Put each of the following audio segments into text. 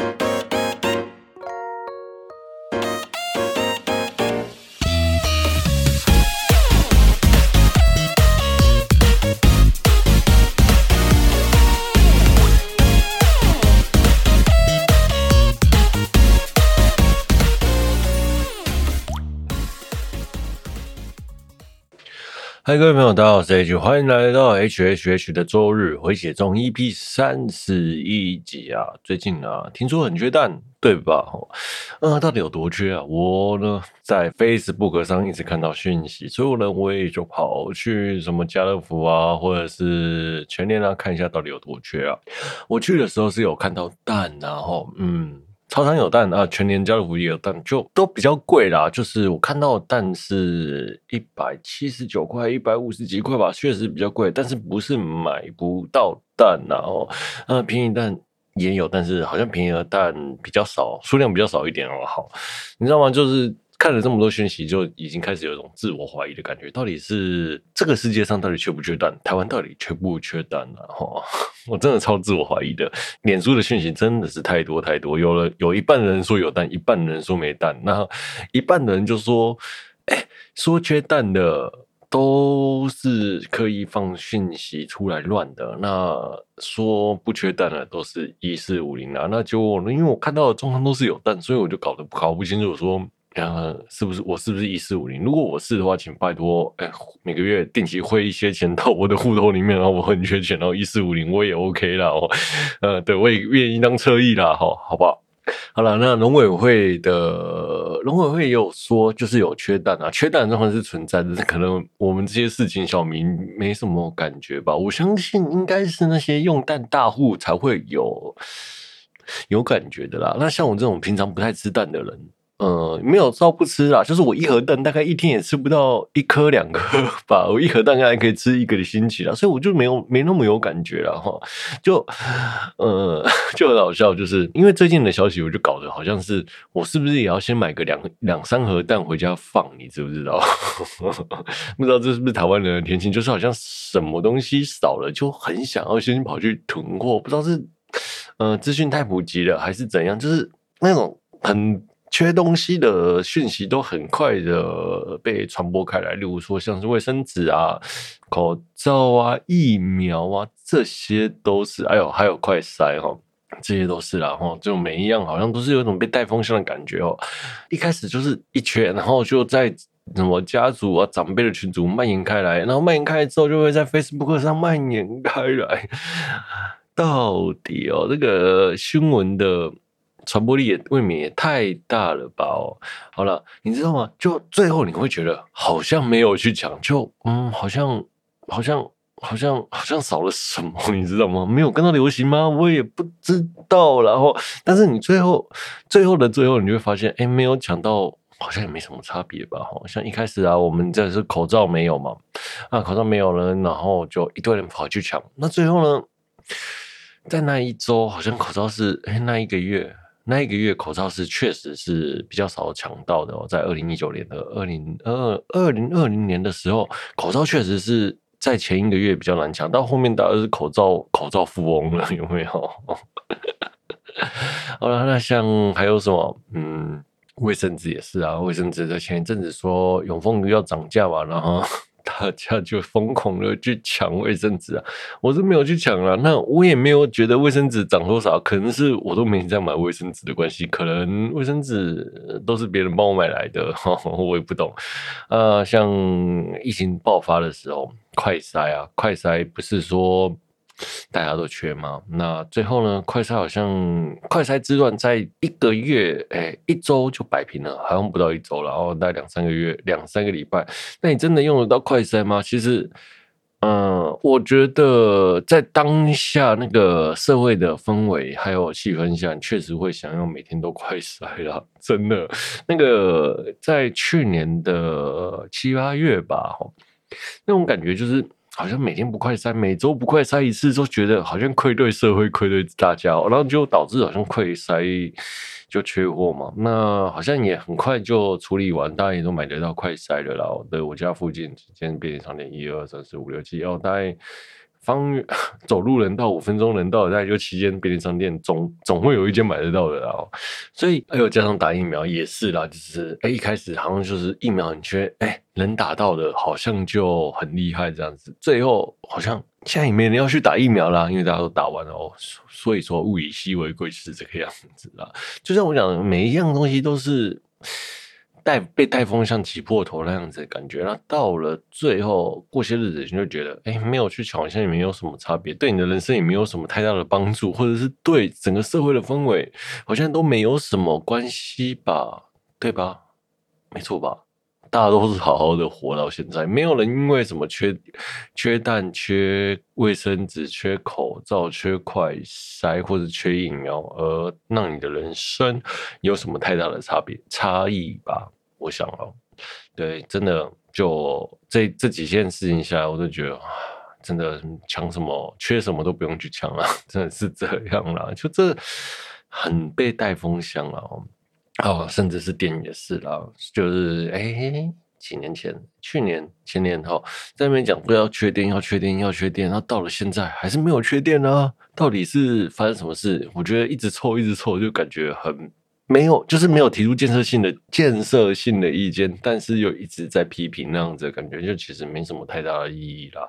Thank you. 嗨，各位朋友，大家好，我是 H，欢迎来到 H H H 的周日回血中 EP 三十一集啊！最近啊，听说很缺蛋，对吧？呃，到底有多缺啊？我呢，在 Facebook 上一直看到讯息，所以呢，我也就跑去什么家乐福啊，或者是全联啊，看一下到底有多缺啊。我去的时候是有看到蛋，然后嗯。超商有蛋啊，全年家乐福也有蛋，就都比较贵啦。就是我看到蛋是一百七十九块，一百五十几块吧，确实比较贵。但是不是买不到蛋啊？哦，呃，便宜蛋也有，但是好像便宜的蛋比较少，数量比较少一点哦。好，你知道吗？就是。看了这么多讯息，就已经开始有一种自我怀疑的感觉。到底是这个世界上到底缺不缺蛋？台湾到底缺不缺蛋啊？哈，我真的超自我怀疑的。脸书的讯息真的是太多太多，有了有一半人说有蛋，一半人说没蛋。那一半的人就说：“哎、说缺蛋的都是刻意放讯息出来乱的。那说不缺蛋的都是一四五零啊。那就因为我看到的状况都是有蛋，所以我就搞得搞不清楚说。”呃，是不是我是不是一四五零？如果我是的话，请拜托，哎，每个月定期汇一些钱到我的户头里面，然后我很缺钱，然后一四五零我也 OK 啦。哦，呃，对，我也愿意当侧翼啦，好，好不好？好了，那农委会的农委会也有说，就是有缺蛋啊，缺蛋的状况是存在的，可能我们这些市井小民没什么感觉吧。我相信应该是那些用蛋大户才会有有感觉的啦。那像我这种平常不太吃蛋的人。呃，没有照不吃啦，就是我一盒蛋大概一天也吃不到一颗两颗吧，我一盒蛋大概可以吃一个的星期啦，所以我就没有没那么有感觉了哈，就呃 就很好笑，就是因为最近的消息，我就搞得好像是我是不是也要先买个两两三盒蛋回家放，你知不知道？不知道这是不是台湾人的天性，就是好像什么东西少了就很想要先跑去囤货，不知道是呃资讯太普及了还是怎样，就是那种很。缺东西的讯息都很快的被传播开来，例如说像是卫生纸啊、口罩啊、疫苗啊，这些都是，哎呦，还有快筛哈，这些都是啦哈，就每一样好像都是有一种被带风向的感觉哦。一开始就是一缺，然后就在什么家族啊、长辈的群组蔓延开来，然后蔓延开来之后，就会在 Facebook 上蔓延开来。到底哦，这个新闻的。传播力也未免也太大了吧？哦，好了，你知道吗？就最后你会觉得好像没有去抢，就嗯，好像好像好像好像少了什么，你知道吗？没有跟到流行吗？我也不知道。然后，但是你最后最后的最后，你就会发现，哎，没有抢到，好像也没什么差别吧？好像一开始啊，我们这是口罩没有嘛？啊，口罩没有了，然后就一堆人跑去抢。那最后呢，在那一周，好像口罩是哎，那一个月。那一个月口罩是确实是比较少抢到的哦，在二零一九年的二零二二零二零年的时候，口罩确实是在前一个月比较难抢，到后面大概是口罩口罩富翁了，有没有？好了，那像还有什么？嗯，卫生纸也是啊，卫生纸在前一阵子说永丰要涨价吧，然后。大家就疯狂的去抢卫生纸啊！我是没有去抢啊，那我也没有觉得卫生纸涨多少，可能是我都没在买卫生纸的关系，可能卫生纸都是别人帮我买来的，我也不懂。啊，像疫情爆发的时候，快筛啊，快筛不是说。大家都缺吗？那最后呢？快筛好像快筛之乱在一个月，哎、一周就摆平了，好像不到一周了，然后大概两三个月，两三个礼拜。那你真的用得到快筛吗？其实，嗯，我觉得在当下那个社会的氛围还有气氛下，确实会想要每天都快筛了。真的，那个在去年的七八月吧，那种感觉就是。好像每天不快塞，每周不快塞一次，都觉得好像愧对社会，愧对大家，然后就导致好像快塞就缺货嘛。那好像也很快就处理完，大家也都买得到快筛了啦。对，我家附近几间便利商店，一二三四五六七，哦，大概方 走路能到五分钟能到的，大概就七间便利商店，总总会有一间买得到的啦。所以哎呦加上打疫苗也是啦，就是哎、一开始好像就是疫苗很缺，哎、能打到的好像就很厉害这样子，最后好像现在也没人要去打疫苗啦，因为大家都打完了哦。所以说物以稀为贵是这个样子啦。就像我讲的，每一样东西都是。带被带风像挤破头那样子的感觉，那到了最后过些日子，你就觉得，哎、没有去抢，好像也没有什么差别，对你的人生也没有什么太大的帮助，或者是对整个社会的氛围，好像都没有什么关系吧？对吧？没错吧？大家都是好好的活到现在，没有人因为什么缺缺蛋、缺卫生纸、缺口罩、缺快筛或者缺疫苗而让你的人生有什么太大的差别差异吧？我想哦，对，真的就这这几件事情下来，我都觉得真的抢什么缺什么都不用去抢了，真的是这样啦，就这很被带风向了。哦，甚至是电影也是啦，就是哎、欸，几年前、去年、前年后，在那边讲说要缺电，要缺电，要缺电，然后到了现在还是没有缺电呢、啊？到底是发生什么事？我觉得一直凑，一直凑，就感觉很没有，就是没有提出建设性的、建设性的意见，但是又一直在批评那样子感觉，就其实没什么太大的意义啦。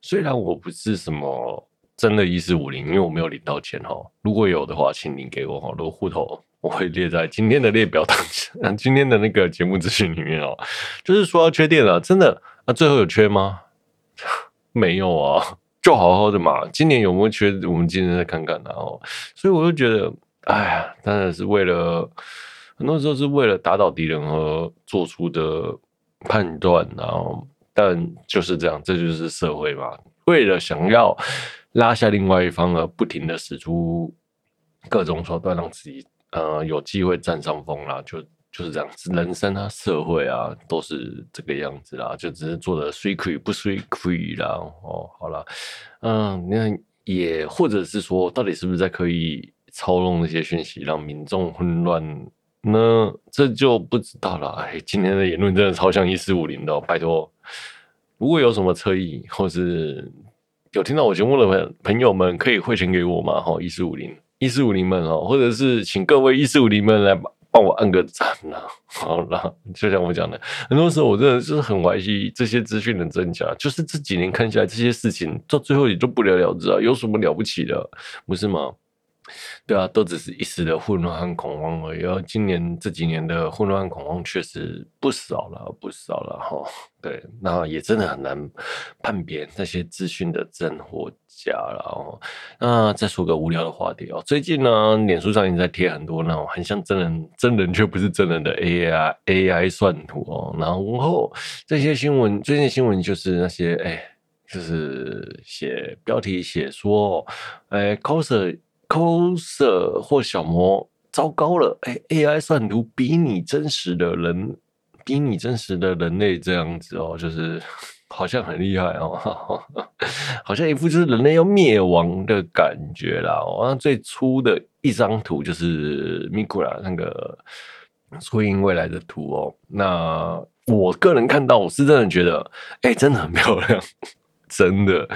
虽然我不是什么真的一四五零，因为我没有领到钱哈，如果有的话，请领给我哈，如果户头。我会列在今天的列表当中，今天的那个节目资讯里面哦。就是说要缺电了，真的啊？最后有缺吗？没有啊，就好好的嘛。今年有没有缺？我们今天再看看啊。哦，所以我就觉得，哎呀，当然是为了很多时候是为了打倒敌人而做出的判断，然后但就是这样，这就是社会嘛。为了想要拉下另外一方而不停的使出各种手段，让自己。呃，有机会占上风啦，就就是这样子，人生啊，社会啊，都是这个样子啦，就只是做的水亏不水亏啦。哦，好了，嗯，那也或者是说，到底是不是在可以操弄那些讯息，让民众混乱呢？这就不知道了。哎，今天的言论真的超像一四五零的，拜托，如果有什么侧翼，或是有听到我节目的朋朋友们，可以汇钱给我吗？哈，一四五零。一四五零们哦，或者是请各位一四五零们来帮我按个赞呐。好了，就像我讲的，很多时候我真的就是很怀疑这些资讯的真假。就是这几年看下来，这些事情到最后也就不了了之啊，有什么了不起的，不是吗？对啊，都只是一时的混乱和恐慌而已。今年这几年的混乱和恐慌确实不少了，不少了哈。对，那也真的很难判别那些资讯的真或假了哦。那再说个无聊的话题哦，最近呢，脸书上已经在贴很多那种很像真人，真人却不是真人的 AI AI 算图哦。然后这些新闻，最近新闻就是那些哎，就是写标题写说哎，coser。Coser 或小模糟糕了，哎，AI 算图比你真实的人，比你真实的人类这样子哦，就是 好像很厉害哦，好像一副就是人类要灭亡的感觉啦。哦，最初的一张图就是 Micra 那个初音未来的图哦。那我个人看到，我是真的觉得，哎，真的很漂亮，真的，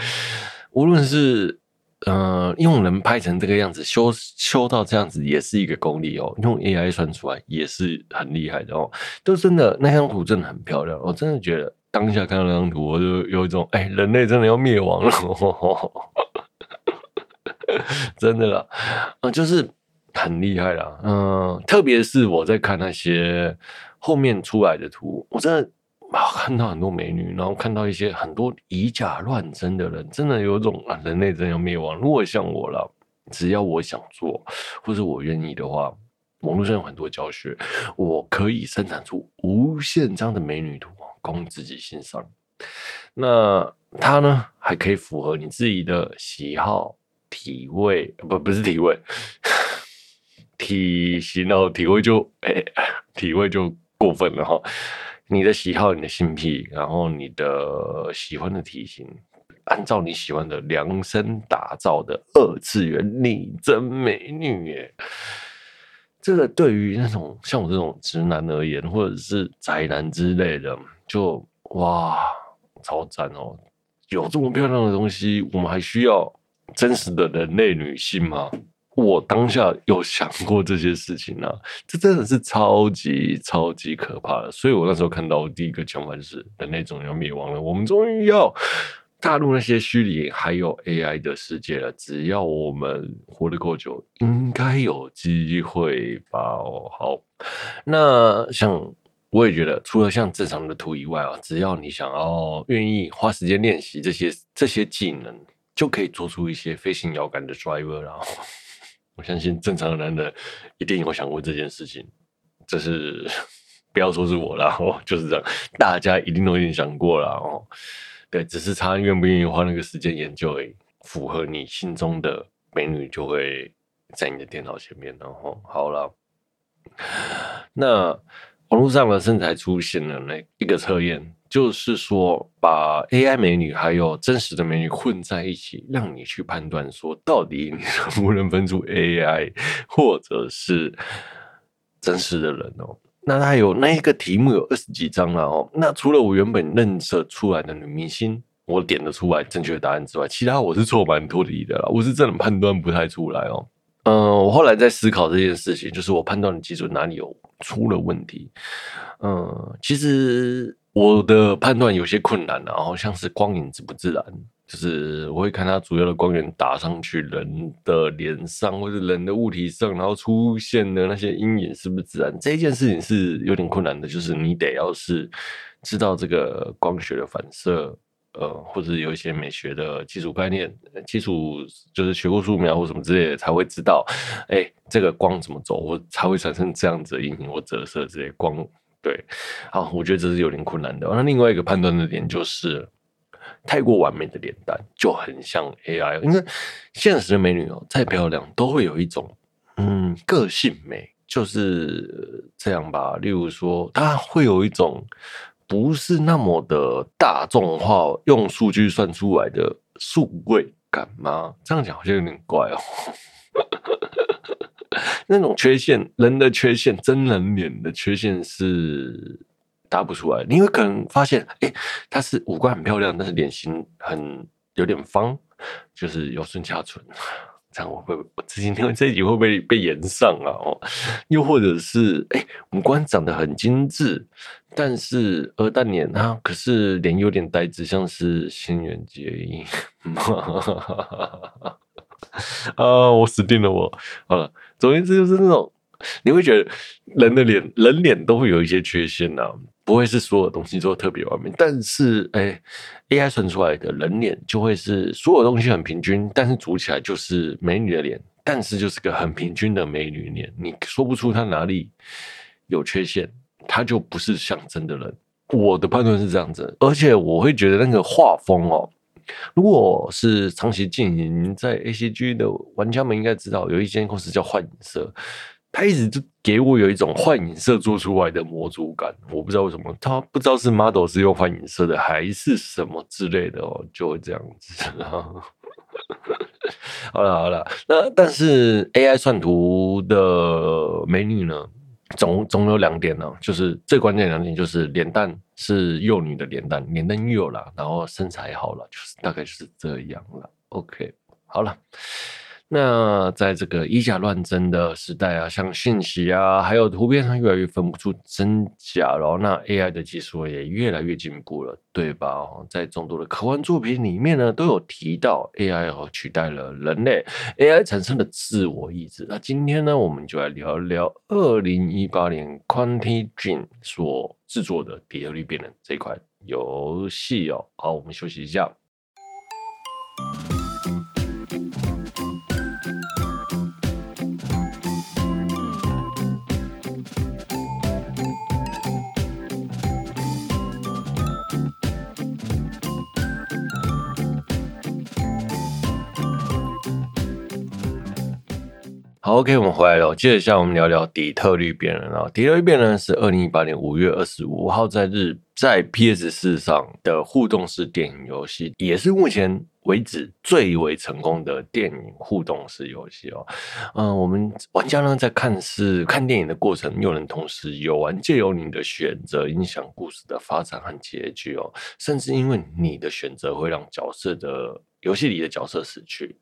无论是。嗯、用人拍成这个样子，修修到这样子也是一个功力哦。用 AI 算出来也是很厉害的哦。就真的，那张图真的很漂亮，我真的觉得当下看到那张图，我就有一种哎、人类真的要灭亡了，真的啦，嗯、呃，就是很厉害啦。嗯、特别是我在看那些后面出来的图，我真的。看到很多美女，然后看到一些很多以假乱真的人，真的有种啊，人类真要灭亡。如果像我了，只要我想做，或者我愿意的话，网络上有很多教学，我可以生产出无限张的美女图供自己欣赏。那它呢，还可以符合你自己的喜好、体位，不不是体位，体型哦，体位就哎、欸，体位就过分了哈。你的喜好，你的性癖，然后你的喜欢的体型，按照你喜欢的量身打造的二次元拟真美女耶，这个对于那种像我这种直男而言，或者是宅男之类的，就哇超赞哦！有这么漂亮的东西，我们还需要真实的人类女性吗？我当下有想过这些事情啊，这真的是超级超级可怕的。所以我那时候看到我第一个想法就是，人类终于要灭亡了，我们终于要踏入那些虚拟还有 AI 的世界了。只要我们活得够久，应该有机会吧？哦，好，那像我也觉得，除了像正常的图以外啊，只要你想要愿意花时间练习这些这些技能，就可以做出一些飞行遥感的 driver 然后。我相信正常的男人一定有想过这件事情，这是不要说是我啦，哦，就是这样，大家一定都已经想过了哦。对，只是他愿不愿意花那个时间研究，诶，符合你心中的美女就会在你的电脑前面，然后好了，那网络上的身材出现了那一个测验。就是说，把 AI 美女还有真实的美女混在一起，让你去判断说，到底你 能不能分出 AI 或者是真实的人哦？那它有那一个题目有二十几张了哦。那除了我原本认识出来的女明星，我点得出来正确的答案之外，其他我是错蛮多的啦。我是真的判断不太出来哦。嗯、我后来在思考这件事情，就是我判断的基准哪里有出了问题。嗯、其实。我的判断有些困难，然后像是光影自不自然，就是我会看它主要的光源打上去人的脸上或者人的物体上，然后出现的那些阴影是不是自然？这件事情是有点困难的，就是你得要是知道这个光学的反射，呃，或者有一些美学的基础概念，基础就是学过素描或什么之类的，才会知道，哎，这个光怎么走，我才会产生这样子的阴影或折射这些光。对，好，我觉得这是有点困难的。那另外一个判断的点就是，太过完美的脸蛋就很像 AI，因为现实的美女哦，再漂亮都会有一种嗯个性美，就是这样吧。例如说，她会有一种不是那么的大众化，用数据算出来的数位感吗？这样讲好像有点怪哦。那种缺陷，人的缺陷，真人脸的缺陷是答不出来。你会可能发现，哎、欸，他是五官很漂亮，但是脸型很有点方，就是有顺下唇。这样我会，我今天这一集会不会被炎上啊？哦，又或者是，哎、五官长得很精致，但是鹅蛋脸啊，可是脸有点呆滞，像是新垣结衣。啊！我死定了！我好了，总言之就是那种，你会觉得人的脸，人脸都会有一些缺陷呐、啊，不会是所有东西都特别完美。但是，哎，AI 算出来的人脸就会是所有东西很平均，但是组起来就是美女的脸，但是就是个很平均的美女脸，你说不出她哪里有缺陷，她就不是像真的人。我的判断是这样子，而且我会觉得那个画风哦。如果是长期经营在 ACG 的玩家们应该知道，有一间公司叫幻影社，他一直就给我有一种幻影社做出来的模组感。我不知道为什么，他不知道是 model 是用幻影社的，还是什么之类的哦，就会这样子。好了好了，那但是 AI 算图的美女呢？总总有两点呢，就是最关键两点就是脸蛋是幼女的脸蛋，脸蛋幼了，然后身材好了，就是大概就是这样了。OK，好了。那在这个以假乱真的时代啊，像信息啊，还有图片上越来越分不出真假，然后那 AI 的技术也越来越进步了，对吧？在众多的科幻作品里面呢，都有提到 AI 哦取代了人类，AI 产生的自我意志。那今天呢，我们就来聊一聊二零一八年 Quantic Dream 所制作的《底特律变人》这款游戏哦。好，我们休息一下。好，OK，我们回来了。接着，下我们聊聊《底特律变人》啊，《底特律变人》是二零一八年五月二十五号在日在 PS 四上的互动式电影游戏，也是目前为止最为成功的电影互动式游戏哦。嗯、我们玩家呢在看是看电影的过程，又能同时游玩，借由你的选择影响故事的发展和结局哦。甚至因为你的选择会让角色的游戏里的角色死去。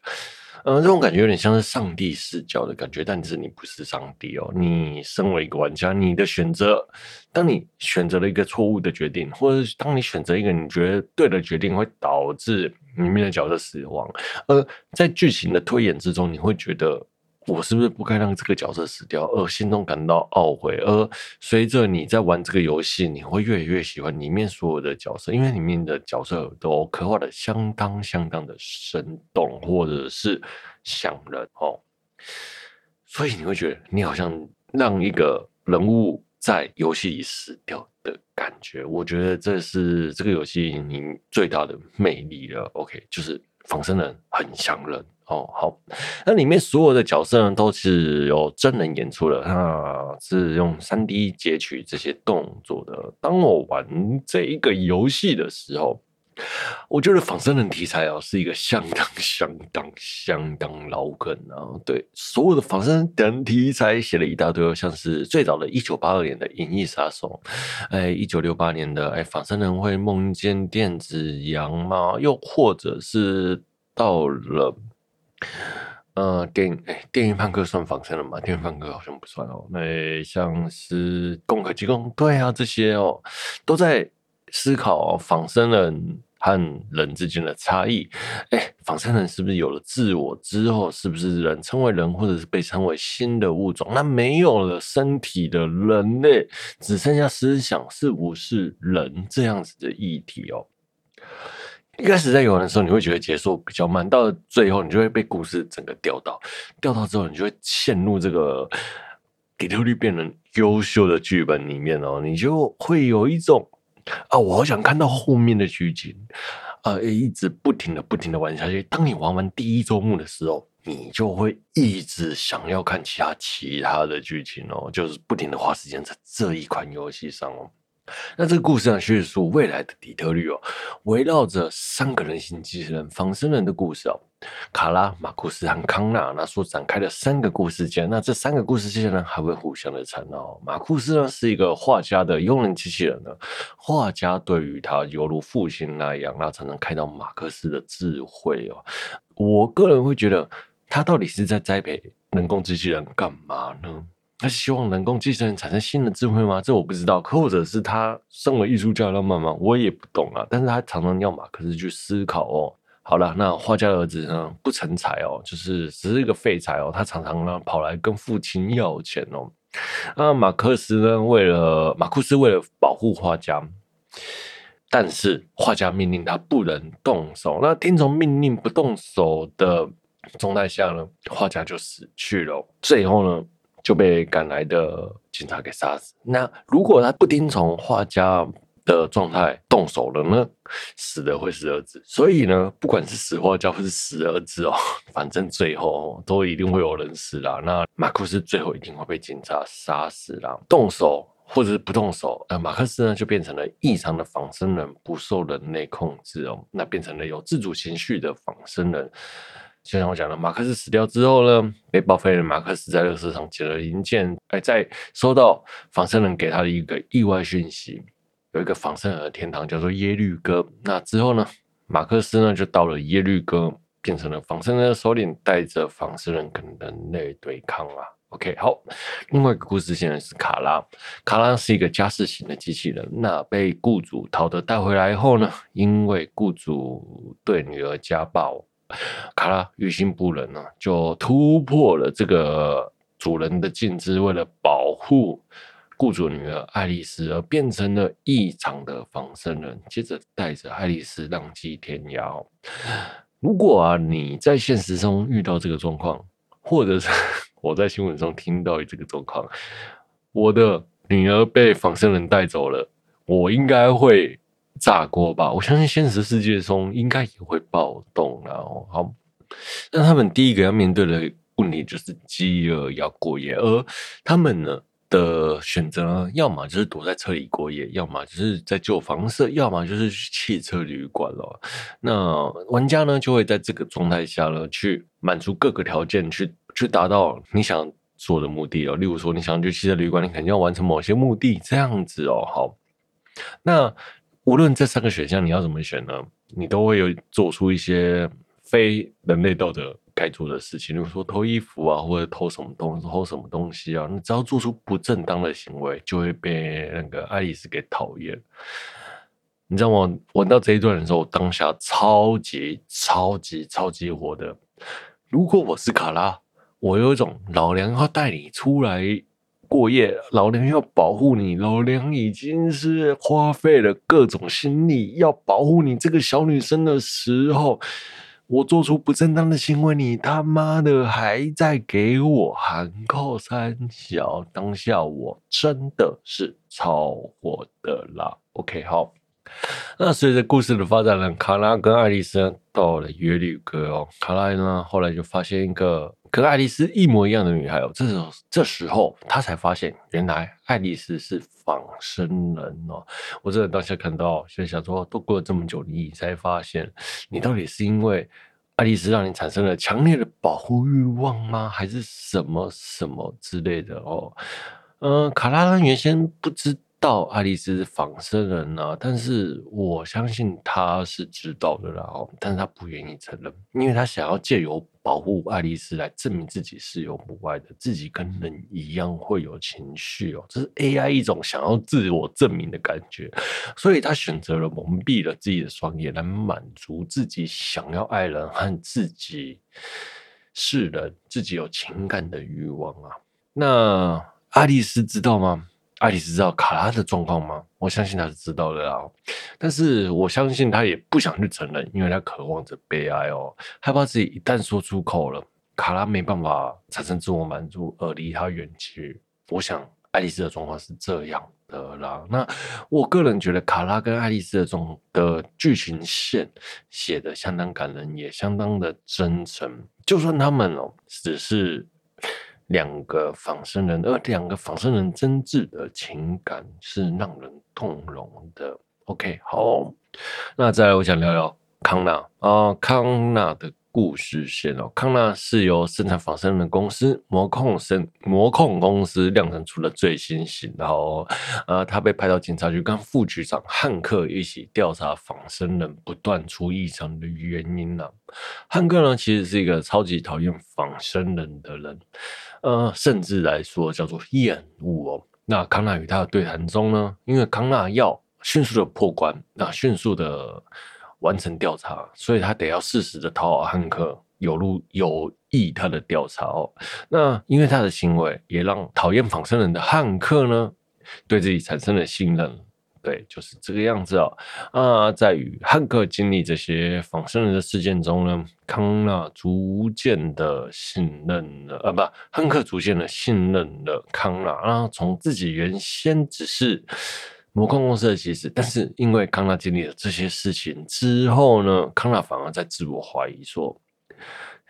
嗯、呃，这种感觉有点像是上帝视角的感觉，但是你不是上帝哦。你身为一个玩家，你的选择，当你选择了一个错误的决定，或者是当你选择一个你觉得对的决定，会导致里面的角色死亡。而在剧情的推演之中，你会觉得。我是不是不该让这个角色死掉，而心中感到懊悔？而随着你在玩这个游戏，你会越来越喜欢里面所有的角色，因为里面的角色都刻画的相当相当的生动，或者是响人哦。所以你会觉得你好像让一个人物在游戏里死掉的感觉。我觉得这是这个游戏你最大的魅力了。OK，就是仿生人很像人。哦，好，那里面所有的角色呢，都是有真人演出的，那是用三 D 截取这些动作的。当我玩这一个游戏的时候，我觉得仿生人题材啊，是一个相当、相当、相当老梗啊。对，所有的仿生人题材写了一大堆，像是最早的一九八二年的《银翼杀手》，哎，一九六八年的哎，仿生人会梦见电子羊吗？又或者是到了。呃，电哎，电影叛客算仿生人吗？电影叛客好像不算哦。那像是攻壳机动对啊，这些哦，都在思考仿生人和人之间的差异。哎，仿生人是不是有了自我之后，是不是人称为人，或者是被称为新的物种？那没有了身体的人类，只剩下思想，是不是人这样子的议题哦？一开始在游玩的时候，你会觉得节奏比较慢，到了最后，你就会被故事整个吊到，吊到之后，你就会陷入这个底特律变人优秀的剧本里面哦，你就会有一种啊，我好想看到后面的剧情啊，一直不停的、不停的玩下去。当你玩完第一周目的时候，你就会一直想要看其他其他的剧情哦，就是不停的花时间在这一款游戏上哦。那这个故事呢，叙述未来的底特律哦，围绕着三个人形机器人仿生人的故事哦，卡拉、马库斯和康纳那所展开的三个故事线，那这三个故事线呢，还会互相的缠绕。马库斯呢是一个画家的佣人机器人呢，画家对于他犹如父亲那样，那常常开到马克思的智慧哦。我个人会觉得，他到底是在栽培人工机器人干嘛呢？他希望人工机器人产生新的智慧吗？这我不知道。或者是他身为艺术家浪漫吗？我也不懂啊。但是他常常要马克思去思考哦。好了，那画家的儿子呢？不成才哦，就是只是一个废材哦。他常常呢跑来跟父亲要钱哦。那马克思呢，为了马库斯为了保护画家，但是画家命令他不能动手。那听从命令不动手的状态下呢，画家就死去了。最后呢，就被赶来的警察给杀死。那如果他不听从画家的状态动手了呢？死的会是儿子。所以呢，不管是死画家或是死儿子哦，反正最后都一定会有人死啦。那马库斯最后一定会被警察杀死啦。动手或者是不动手，呃，马克思呢就变成了异常的仿生人，不受人类控制哦，那变成了有自主情绪的仿生人。就像我讲的，马克思死掉之后呢，被报废的马克思在垃圾场捡了零件，哎，在收到仿生人给他的一个意外讯息，有一个仿生人的天堂叫做耶律哥。那之后呢，马克思呢就到了耶律哥，变成了仿生人的首领，带着仿生人跟人类对抗啊。OK，好，另外一个故事现在是卡拉，卡拉是一个家事型的机器人，那被雇主陶德带回来后呢，因为雇主对女儿家暴。卡拉于心不忍呢，就突破了这个主人的禁制，为了保护雇主女儿爱丽丝，而变成了异常的仿生人，接着带着爱丽丝浪迹天涯。如果啊，你在现实中遇到这个状况，或者是 我在新闻中听到这个状况，我的女儿被仿生人带走了，我应该会。炸锅吧！我相信现实世界中应该也会暴动啊。好，那他们第一个要面对的问题就是饥饿要过夜，而他们呢，的选择，要么就是躲在车里过夜，要么就是在旧房舍，要么就是去汽车旅馆了。那玩家呢，就会在这个状态下呢，去满足各个条件，去去达到你想做的目的哦。例如说，你想去汽车旅馆，你肯定要完成某些目的，这样子哦。好，那无论这三个选项你要怎么选呢，你都会有做出一些非人类道德该做的事情，比如说偷衣服啊，或者偷什么东西，偷什么东西啊，你只要做出不正当的行为，就会被那个爱丽丝给讨厌。你知道吗？玩到这一段的时候，我当下超级超级超级火的。如果我是卡拉，我有一种老娘要带你出来过夜，老娘要保护你，老娘已经是花费了各种心力要保护你这个小女生的时候。我做出不正当的行为，你他妈的还在给我喊扣三小，当下我真的是超火的啦。OK，好，那随着故事的发展呢，卡拉跟爱丽丝到了约里克哦。卡拉呢后来就发现一个跟爱丽丝一模一样的女孩哦。这时候，这时候他才发现，原来爱丽丝是仿生人哦。我真的当下看到，就想说，都过了这么久，你才发现，你到底是因为。爱丽丝让你产生了强烈的保护欲望吗？还是什么什么之类的哦？嗯、卡拉拉原先不知到爱丽丝仿生人啊，但是我相信他是知道的啦哦，但是他不愿意承认，因为他想要借由。保护爱丽丝来证明自己是有母爱的，自己跟人一样会有情绪哦，这是 AI 一种想要自我证明的感觉，所以他选择了蒙蔽了自己的双眼来满足自己想要爱人和自己是人、自己有情感的欲望啊。那爱丽丝知道吗？爱丽丝知道卡拉的状况吗？我相信她是知道的啊，但是我相信她也不想去承认，因为她渴望着被爱哦，害怕自己一旦说出口了，卡拉没办法产生自我满足而离她远去。我想爱丽丝的状况是这样的啦。那我个人觉得卡拉跟爱丽丝的种的剧情线写得相当感人，也相当的真诚。就算他们哦只是。两个仿生人，而两个仿生人真挚的情感是让人动容的。OK，好，那再来，我想聊聊康纳啊，康纳的故事线哦。康纳是由生产仿生人的公司魔控生魔控公司量产出了最新型，然后呃，他被派到警察局跟副局长汉克一起调查仿生人不断出异常的原因呢。汉克呢，其实是一个超级讨厌仿生人的人。呃，甚至来说叫做厌恶哦。那康纳与他的对谈中呢，因为康纳要迅速的破关，那迅速的完成调查，所以他得要适时的讨好汉克，有路有益他的调查哦。那因为他的行为，也让讨厌仿生人的汉克呢，对自己产生了信任。对，就是这个样子哦。啊，在与汉克经历这些仿生人的事件中呢，康纳逐渐的信任了，啊，不，汉克逐渐的信任了康纳。然后从自己原先只是魔控公司的棋子，但是因为康纳经历了这些事情之后呢，康纳反而在自我怀疑，说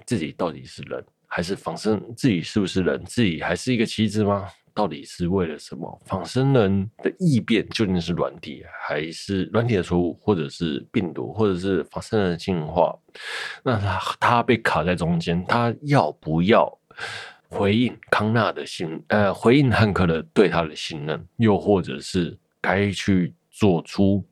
自己到底是人还是仿生？自己是不是人？自己还是一个棋子吗？到底是为了什么？仿生人的异变究竟是软体，还是软体的错误，或者是病毒，或者是仿生人的进化？那他他被卡在中间，他要不要回应康纳的信？呃，回应汉克的对他的信任，又或者是该去做出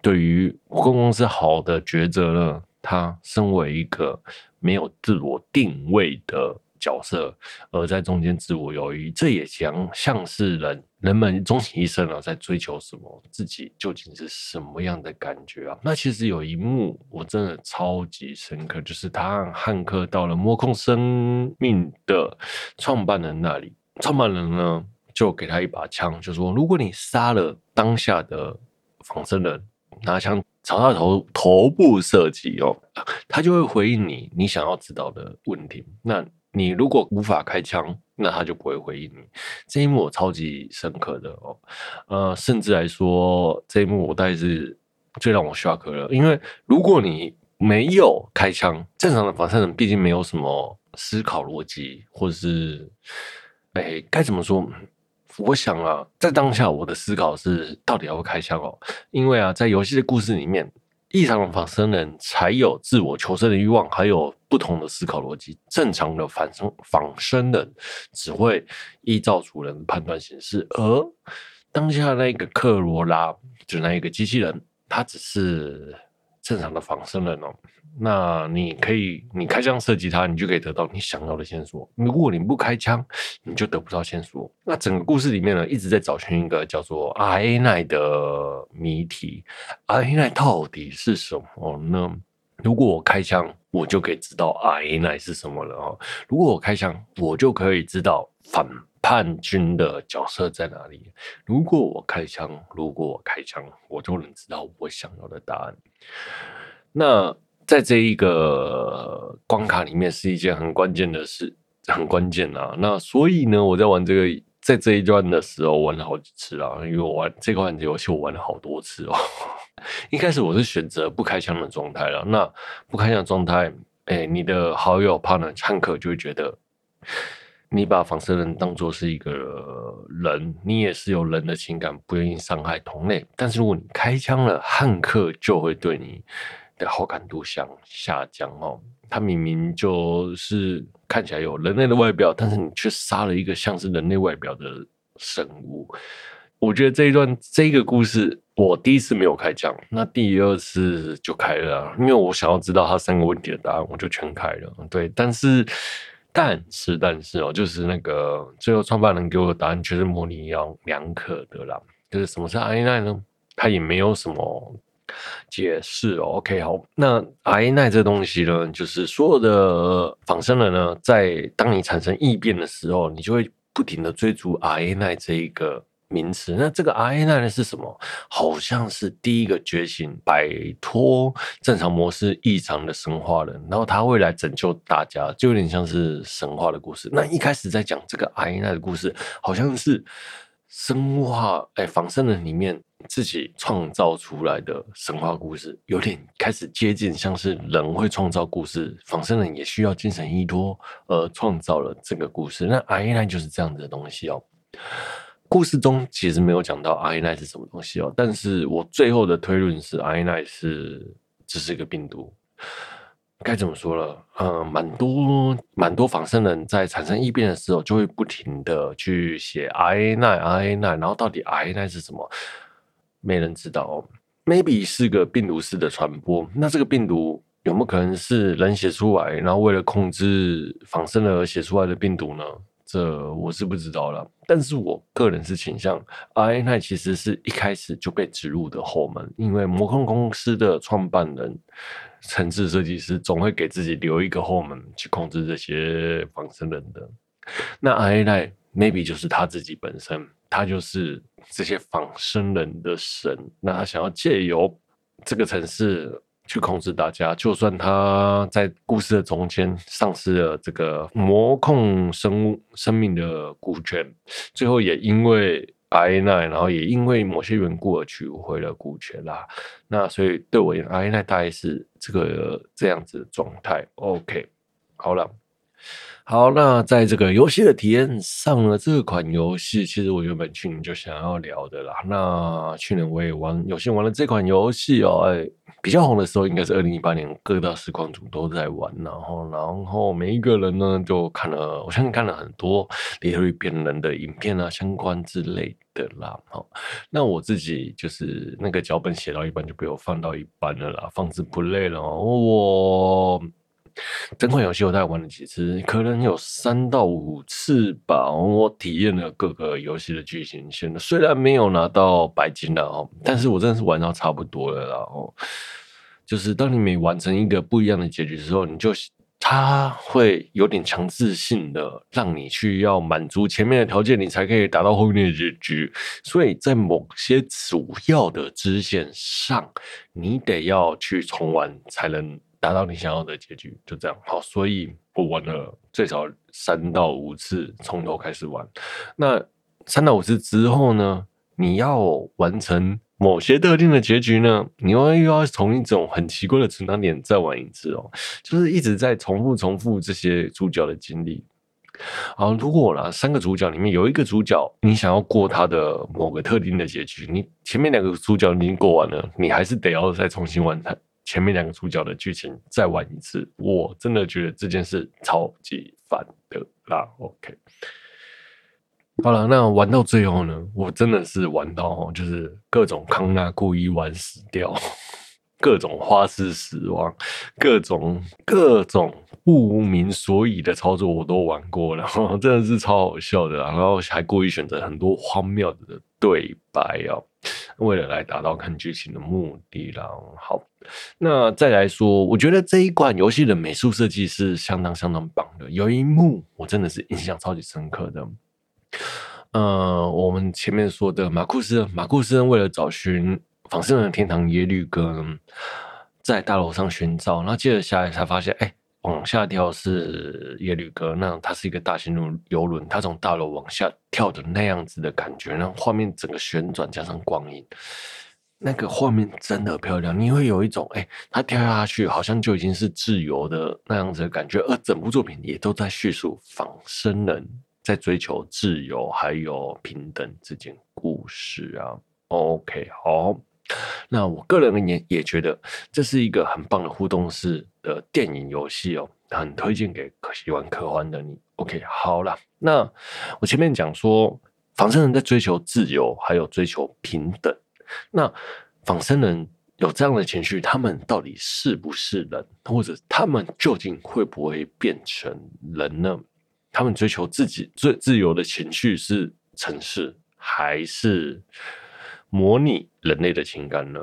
对于公司好的抉择呢？他身为一个没有自我定位的。角色，而在中间自我犹豫，这也像像是人人们终其一生啊，在追求什么，自己究竟是什么样的感觉啊？那其实有一幕我真的超级深刻，就是他和汉克到了摸控生命的创办人那里，创办人呢就给他一把枪，就说如果你杀了当下的仿生人，拿枪朝他头头部射击哦，他就会回应你你想要知道的问题。那你如果无法开枪，那他就不会回应你。这一幕我超级深刻的哦，呃，甚至来说，这一幕我大概是最让我 shock 了。因为如果你没有开枪，正常的仿生人毕竟没有什么思考逻辑，或者是，哎，该怎么说？我想啊，在当下我的思考是，到底要不开枪哦？因为啊，在游戏的故事里面，异常的仿生人才有自我求生的欲望，还有不同的思考逻辑。正常的仿生仿生人只会依照主人的判断行事，而当下那个克罗拉，就那一个机器人，它只是正常的仿生人哦。那你可以，你开枪射击他，你就可以得到你想要的线索。如果你不开枪，你就得不到线索。那整个故事里面呢，一直在找寻一个叫做 RA 9的谜题。RA 9到底是什么呢？如果我开枪，我就可以知道 RA 9是什么了哦。如果我开枪，我就可以知道反叛军的角色在哪里。如果我开枪，如果我开枪，我就能知道我想要的答案。那。在这一个关卡里面是一件很关键的事，很关键啊。那所以呢，我在玩这个，在这一段的时候玩了好几次啊，因为我玩这款游戏我玩了好多次哦。一开始我是选择不开枪的状态了，那不开枪状态，哎，你的好友 partner 汉克就会觉得你把仿生人当作是一个人，你也是有人的情感，不愿意伤害同类。但是如果你开枪了，汉克就会对你。的好感度向下降哦，他明明就是看起来有人类的外表，但是你却杀了一个像是人类外表的生物。我觉得这一段这个故事，我第一次没有开枪，那第二次就开了，因为我想要知道他三个问题的答案，我就全开了。对，但是但是但是哦，就是那个最后创办人给我的答案却是模棱两可的啦。就是什么是 RA 9呢？他也没有什么。解释哦，OK，好，那 RA 9这东西呢，就是所有的仿生人呢，在当你产生异变的时候，你就会不停的追逐 RA 9这一个名词。那这个 RA 9呢是什么？好像是第一个觉醒、摆脱正常模式异常的生化人，然后他会来拯救大家，就有点像是神话的故事。那一开始在讲这个 RA 的故事，好像是生化哎仿生人里面。自己创造出来的神话故事，有点开始接近像是人会创造故事，仿生人也需要精神依托而创造了这个故事。那 RA 9就是这样子的东西哦。故事中其实没有讲到 RA 是什么东西哦，但是我最后的推论是 RA 是只是一个病毒。该怎么说了？嗯，蛮多蛮多仿生人在产生异变的时候，就会不停的去写 RA 9 RA 然后到底 RA 是什么？没人知道哦，maybe 是个病毒式的传播。那这个病毒有没有可能是人写出来，然后为了控制仿生人而写出来的病毒呢？这我是不知道了。但是我个人是倾向，RA 9其实是一开始就被植入的后门，因为魔控公司的创办人、城市设计师总会给自己留一个后门去控制这些仿生人的。那 RA 9 maybe 就是他自己本身。他就是这些仿生人的神，那他想要借由这个城市去控制大家，就算他在故事的中间丧失了这个魔控生物生命的股权，最后也因为艾奈然后也因为某些缘故而取回了股权啦。那所以对我而言艾奈大概是这个这样子的状态。OK，好了。好，那在这个游戏的体验上呢，这款游戏其实我原本去年就想要聊的啦。那去年我也玩，有幸玩了这款游戏哦。哎，比较红的时候应该是二零一八年，各大实况主都在玩，然后，然后每一个人呢就看了，我相信看了很多猎猎变人的影片啊，相关之类的啦。好，那我自己就是那个脚本写到一半就被我放到一半了啦，放置 play 了哦，我。整款游戏我大概玩了几次，可能有三到五次吧。我体验了各个游戏的剧情线，虽然没有拿到白金了哦，但是我真的是玩到差不多了啦哦。就是当你每完成一个不一样的结局之后，你就它会有点强制性的让你去要满足前面的条件，你才可以达到后面的结局。所以在某些主要的支线上，你得要去重玩才能。达到你想要的结局，就这样。好，所以我玩了最少三到五次，从头开始玩。那三到五次之后呢，你要完成某些特定的结局呢，你又又要从一种很奇怪的存档点再玩一次哦，就是一直在重复重复这些主角的经历。啊，如果啦，三个主角里面有一个主角，你想要过他的某个特定的结局，你前面两个主角已经过完了，你还是得要再重新玩它前面两个主角的剧情，再玩一次。我真的觉得这件事超级烦的啦。OK，好了，那玩到最后呢，我真的是玩到哦，就是各种康纳故意玩死掉。各种花式死亡，各种各种不明所以的操作我都玩过了，真的是超好笑的。然后还故意选择很多荒谬的对白哦，为了来达到看剧情的目的啦。好，那再来说，我觉得这一款游戏的美术设计是相当相当棒的。有一幕我真的是印象超级深刻的。呃，我们前面说的马库斯，马库斯为了找寻。仿生人的天堂耶律哥在大楼上寻找，然后接着下来才发现，哎、往下跳是耶律哥，那它是一个大型的游轮，它从大楼往下跳的那样子的感觉，然后画面整个旋转加上光影，那个画面真的漂亮，你会有一种，哎、它跳下去好像就已经是自由的那样子的感觉，而整部作品也都在叙述仿生人在追求自由还有平等这件故事啊。OK，好。那我个人也也觉得这是一个很棒的互动式的电影游戏哦，很推荐给喜欢科幻的你。OK，好了，那我前面讲说，仿生人在追求自由，还有追求平等。那仿生人有这样的情绪，他们到底是不是人，或者他们究竟会不会变成人呢？他们追求自己最自由的情绪是城市，还是？模拟人类的情感呢？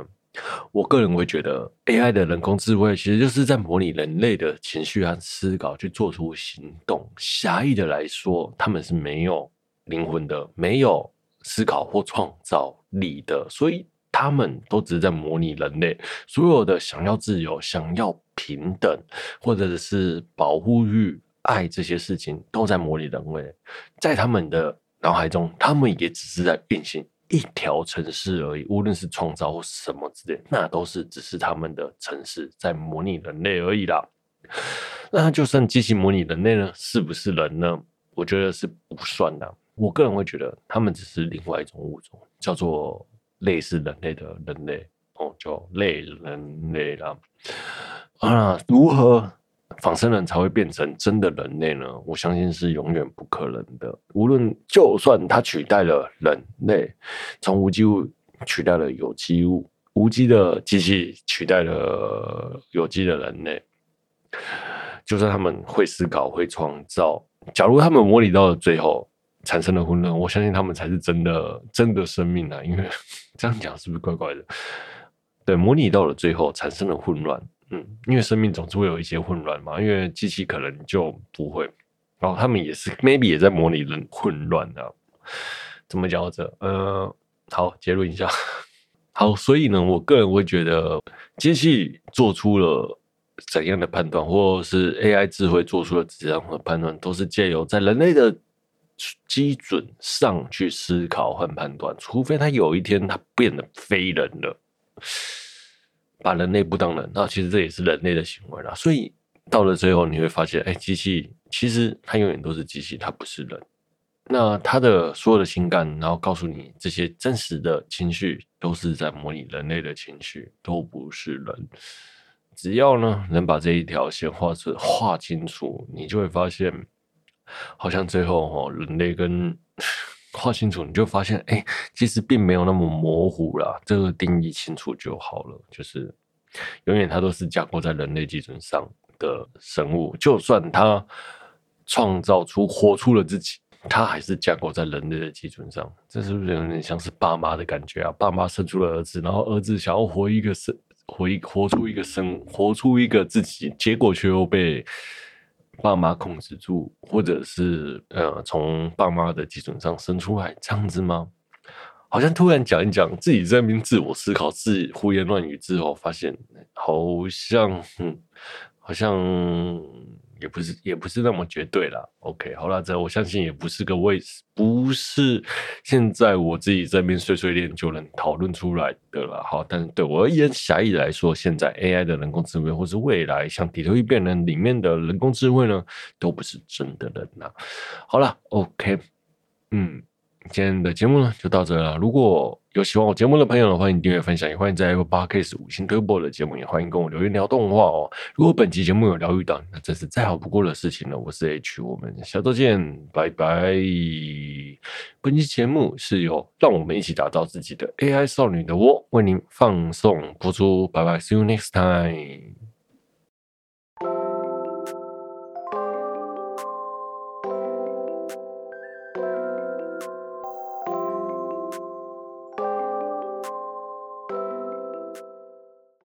我个人会觉得，AI 的人工智慧其实就是在模拟人类的情绪和思考，去做出行动。狭义的来说，他们是没有灵魂的，没有思考或创造力的，所以他们都只是在模拟人类。所有的想要自由、想要平等，或者是保护欲、爱这些事情，都在模拟人类。在他们的脑海中，他们也只是在运行。一条城市而已，无论是创造或什么之类，那都是只是他们的城市在模拟人类而已啦。那就算机器模拟人类呢？是不是人呢？我觉得是不算的。我个人会觉得，他们只是另外一种物种，叫做类似人类的人类哦，叫类人类啦。啊，如何？仿生人才会变成真的人类呢？我相信是永远不可能的。无论就算它取代了人类，从无机物取代了有机物，无机的机器取代了有机的人类，就算他们会思考、会创造，假如他们模拟到了最后产生了混乱，我相信他们才是真的真的生命啊！因为 这样讲是不是怪怪的？对，模拟到了最后产生了混乱。嗯，因为生命总是会有一些混乱嘛，因为机器可能就不会，然后他们也是 maybe 也在模拟人混乱的，怎么讲这？呃，好，结论一下，好，所以呢，我个人会觉得机器做出了怎样的判断，或是 AI 智慧做出了怎样的判断，都是借由在人类的基准上去思考和判断，除非他有一天他变得非人了。把人类不当人，那其实这也是人类的行为啦。所以到了最后，你会发现，哎，机器其实它永远都是机器，它不是人。那它的所有的情感，然后告诉你这些真实的情绪，都是在模拟人类的情绪，都不是人。只要呢，能把这一条线画出画清楚，你就会发现，好像最后哦，人类跟画清楚，你就发现，哎、其实并没有那么模糊啦。这个定义清楚就好了。就是永远它都是架构在人类基准上的生物，就算它创造出活出了自己，它还是架构在人类的基准上。这是不是有点像是爸妈的感觉啊？爸妈生出了儿子，然后儿子想要活一个生，活一活出一个生，活出一个自己，结果却又被。爸妈控制住，或者是呃，从爸妈的基准上生出来这样子吗？好像突然讲一讲自己在那边自我思考、自己胡言乱语之后，发现好像、好像也不是也不是那么绝对啦。OK，好了，这我相信也不是个位，不是现在我自己这边碎碎念就能讨论出来的了。好，但是对我而言，狭义来说，现在 AI 的人工智慧，或是未来像底特律变人里面的人工智慧呢，都不是真的人呐。好了，OK，嗯。今天的节目呢，就到这了。如果有喜欢我节目的朋友呢，欢迎订阅分享，也欢迎在 Apple Podcast 五星推播的节目，也欢迎跟我留言聊动画哦。如果本期节目有疗愈到，那真是再好不过的事情了。我是 H，我们下周见，拜拜。本期节目是由让我们一起打造自己的 AI 少女的我为您放送播出，拜拜，See you next time。